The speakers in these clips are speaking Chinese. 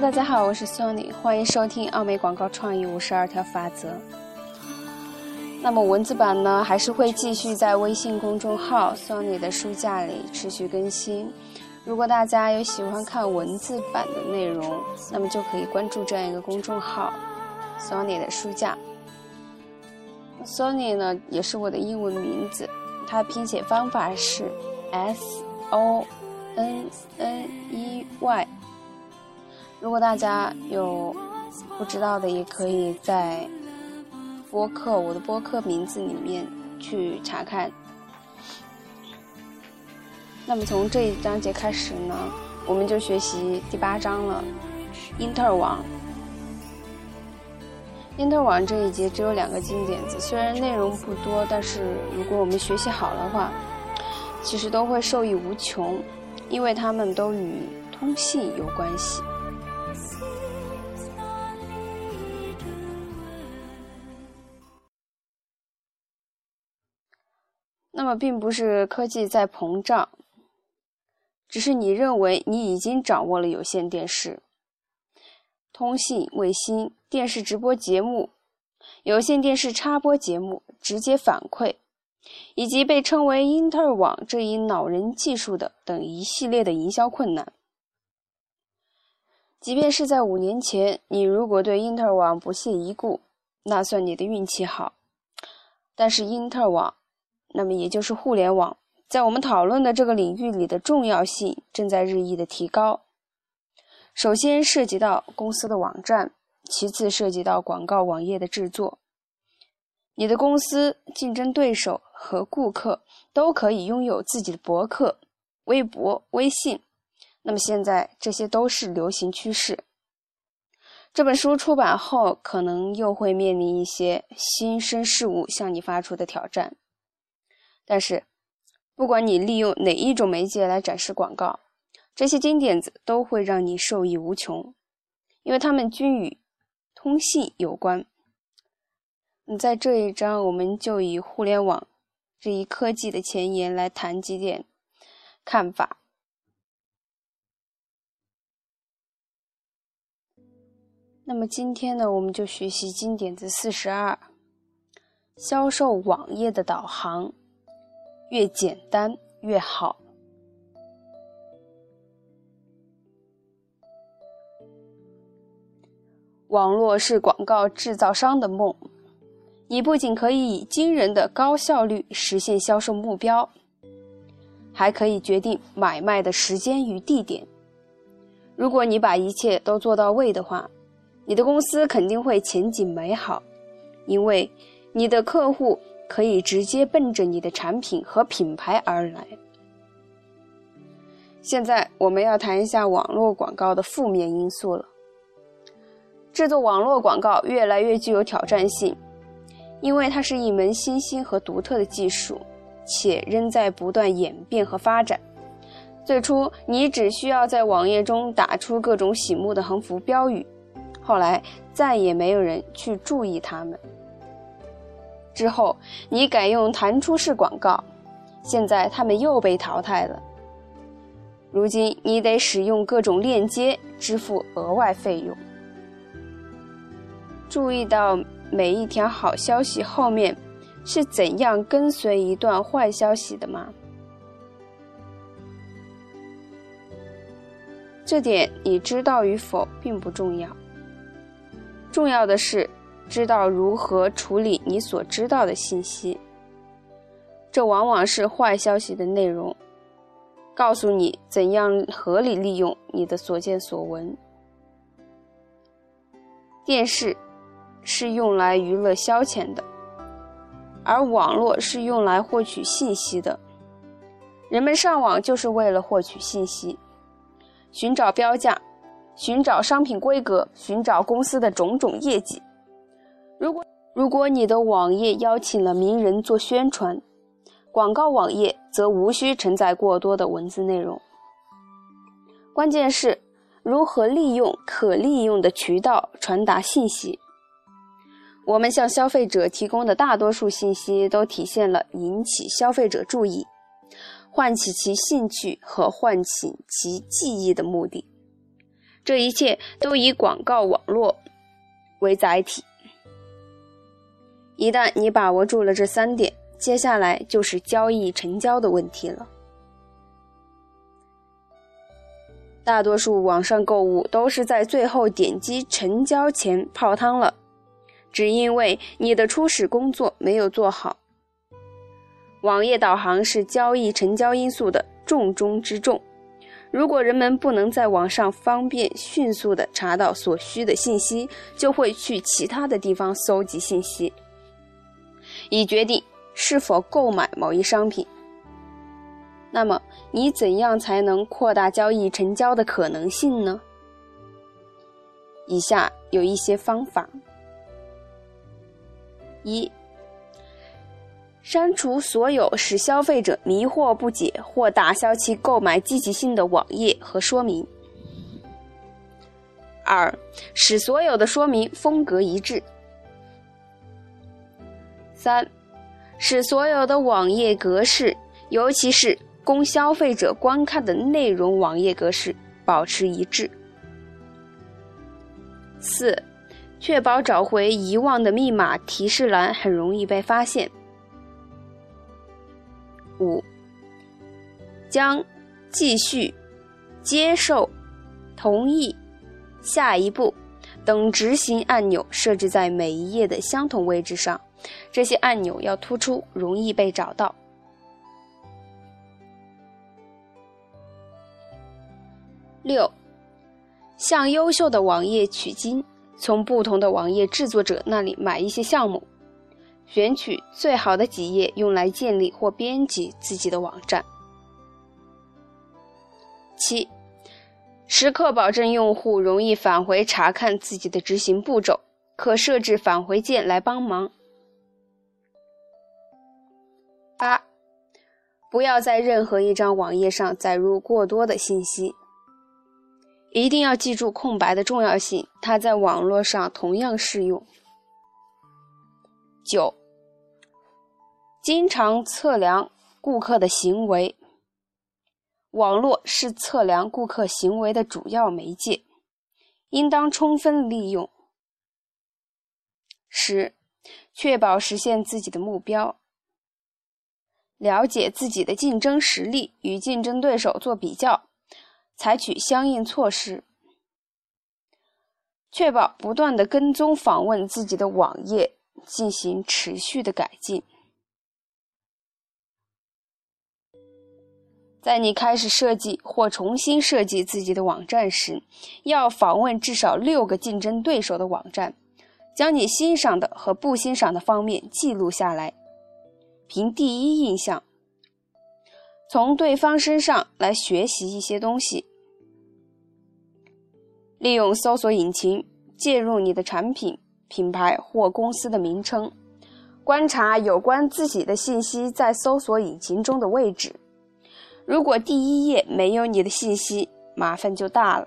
大家好，我是 Sony，欢迎收听奥美广告创意五十二条法则。那么文字版呢，还是会继续在微信公众号 Sony 的书架里持续更新。如果大家有喜欢看文字版的内容，那么就可以关注这样一个公众号 Sony 的书架。Sony 呢，也是我的英文名字，它的拼写方法是 S O N N E Y。如果大家有不知道的，也可以在播客我的播客名字里面去查看。那么从这一章节开始呢，我们就学习第八章了，英特网。英特网这一节只有两个金点子，虽然内容不多，但是如果我们学习好的话，其实都会受益无穷，因为它们都与通信有关系。那么，并不是科技在膨胀，只是你认为你已经掌握了有线电视、通信、卫星、电视直播节目、有线电视插播节目、直接反馈，以及被称为英特网这一恼人技术的等一系列的营销困难。即便是在五年前，你如果对英特网不屑一顾，那算你的运气好。但是英特网。那么，也就是互联网在我们讨论的这个领域里的重要性正在日益的提高。首先涉及到公司的网站，其次涉及到广告网页的制作。你的公司、竞争对手和顾客都可以拥有自己的博客、微博、微信。那么现在这些都是流行趋势。这本书出版后，可能又会面临一些新生事物向你发出的挑战。但是，不管你利用哪一种媒介来展示广告，这些金点子都会让你受益无穷，因为它们均与通信有关。嗯，在这一章，我们就以互联网这一科技的前沿来谈几点看法。那么今天呢，我们就学习金点子四十二：销售网页的导航。越简单越好。网络是广告制造商的梦，你不仅可以以惊人的高效率实现销售目标，还可以决定买卖的时间与地点。如果你把一切都做到位的话，你的公司肯定会前景美好，因为你的客户。可以直接奔着你的产品和品牌而来。现在我们要谈一下网络广告的负面因素了。制作网络广告越来越具有挑战性，因为它是一门新兴和独特的技术，且仍在不断演变和发展。最初，你只需要在网页中打出各种醒目的横幅标语，后来再也没有人去注意它们。之后，你改用弹出式广告，现在他们又被淘汰了。如今，你得使用各种链接支付额外费用。注意到每一条好消息后面是怎样跟随一段坏消息的吗？这点你知道与否并不重要，重要的是。知道如何处理你所知道的信息，这往往是坏消息的内容。告诉你怎样合理利用你的所见所闻。电视是用来娱乐消遣的，而网络是用来获取信息的。人们上网就是为了获取信息，寻找标价，寻找商品规格，寻找公司的种种业绩。如果如果你的网页邀请了名人做宣传，广告网页则无需承载过多的文字内容。关键是如何利用可利用的渠道传达信息。我们向消费者提供的大多数信息都体现了引起消费者注意、唤起其兴趣和唤起其记忆的目的。这一切都以广告网络为载体。一旦你把握住了这三点，接下来就是交易成交的问题了。大多数网上购物都是在最后点击成交前泡汤了，只因为你的初始工作没有做好。网页导航是交易成交因素的重中之重。如果人们不能在网上方便迅速地查到所需的信息，就会去其他的地方搜集信息，以决定是否购买某一商品。那么，你怎样才能扩大交易成交的可能性呢？以下有一些方法：一、删除所有使消费者迷惑不解或打消其购买积极性的网页和说明；二、使所有的说明风格一致；三、使所有的网页格式，尤其是供消费者观看的内容网页格式保持一致。四、确保找回遗忘的密码提示栏很容易被发现。五、将继续、接受、同意、下一步等执行按钮设置在每一页的相同位置上，这些按钮要突出，容易被找到。六，向优秀的网页取经，从不同的网页制作者那里买一些项目，选取最好的几页用来建立或编辑自己的网站。七，时刻保证用户容易返回查看自己的执行步骤，可设置返回键来帮忙。八，不要在任何一张网页上载入过多的信息。一定要记住空白的重要性，它在网络上同样适用。九，经常测量顾客的行为。网络是测量顾客行为的主要媒介，应当充分利用。十，确保实现自己的目标。了解自己的竞争实力，与竞争对手做比较。采取相应措施，确保不断的跟踪访问自己的网页，进行持续的改进。在你开始设计或重新设计自己的网站时，要访问至少六个竞争对手的网站，将你欣赏的和不欣赏的方面记录下来，凭第一印象。从对方身上来学习一些东西，利用搜索引擎介入你的产品、品牌或公司的名称，观察有关自己的信息在搜索引擎中的位置。如果第一页没有你的信息，麻烦就大了。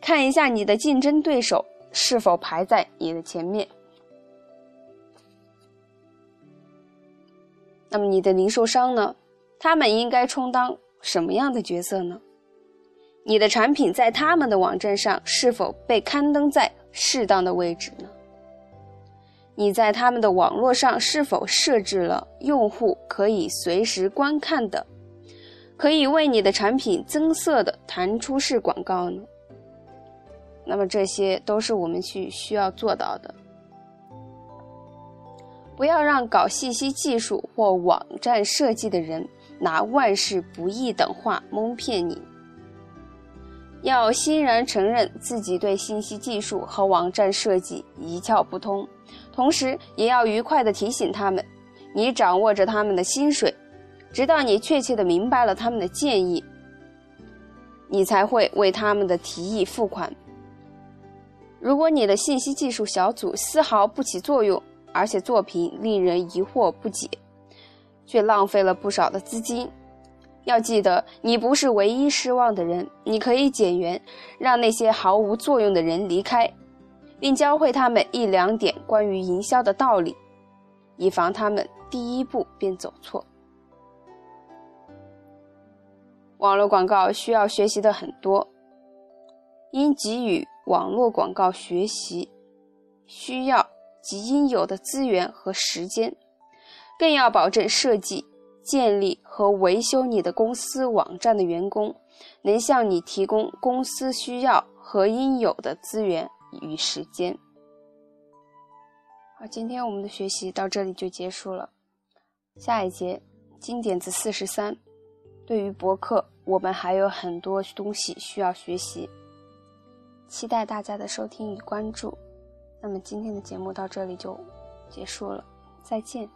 看一下你的竞争对手是否排在你的前面。那么你的零售商呢？他们应该充当什么样的角色呢？你的产品在他们的网站上是否被刊登在适当的位置呢？你在他们的网络上是否设置了用户可以随时观看的、可以为你的产品增色的弹出式广告呢？那么这些都是我们去需要做到的。不要让搞信息技术或网站设计的人。拿万事不易等话蒙骗你，要欣然承认自己对信息技术和网站设计一窍不通，同时也要愉快地提醒他们，你掌握着他们的薪水，直到你确切地明白了他们的建议，你才会为他们的提议付款。如果你的信息技术小组丝毫不起作用，而且作品令人疑惑不解。却浪费了不少的资金。要记得，你不是唯一失望的人。你可以减员，让那些毫无作用的人离开，并教会他们一两点关于营销的道理，以防他们第一步便走错。网络广告需要学习的很多，应给予网络广告学习需要及应有的资源和时间，更要保证设计、建立和维修你的公司网站的员工能向你提供公司需要和应有的资源与时间。好，今天我们的学习到这里就结束了。下一节经典字四十三，对于博客，我们还有很多东西需要学习。期待大家的收听与关注。那么今天的节目到这里就结束了，再见。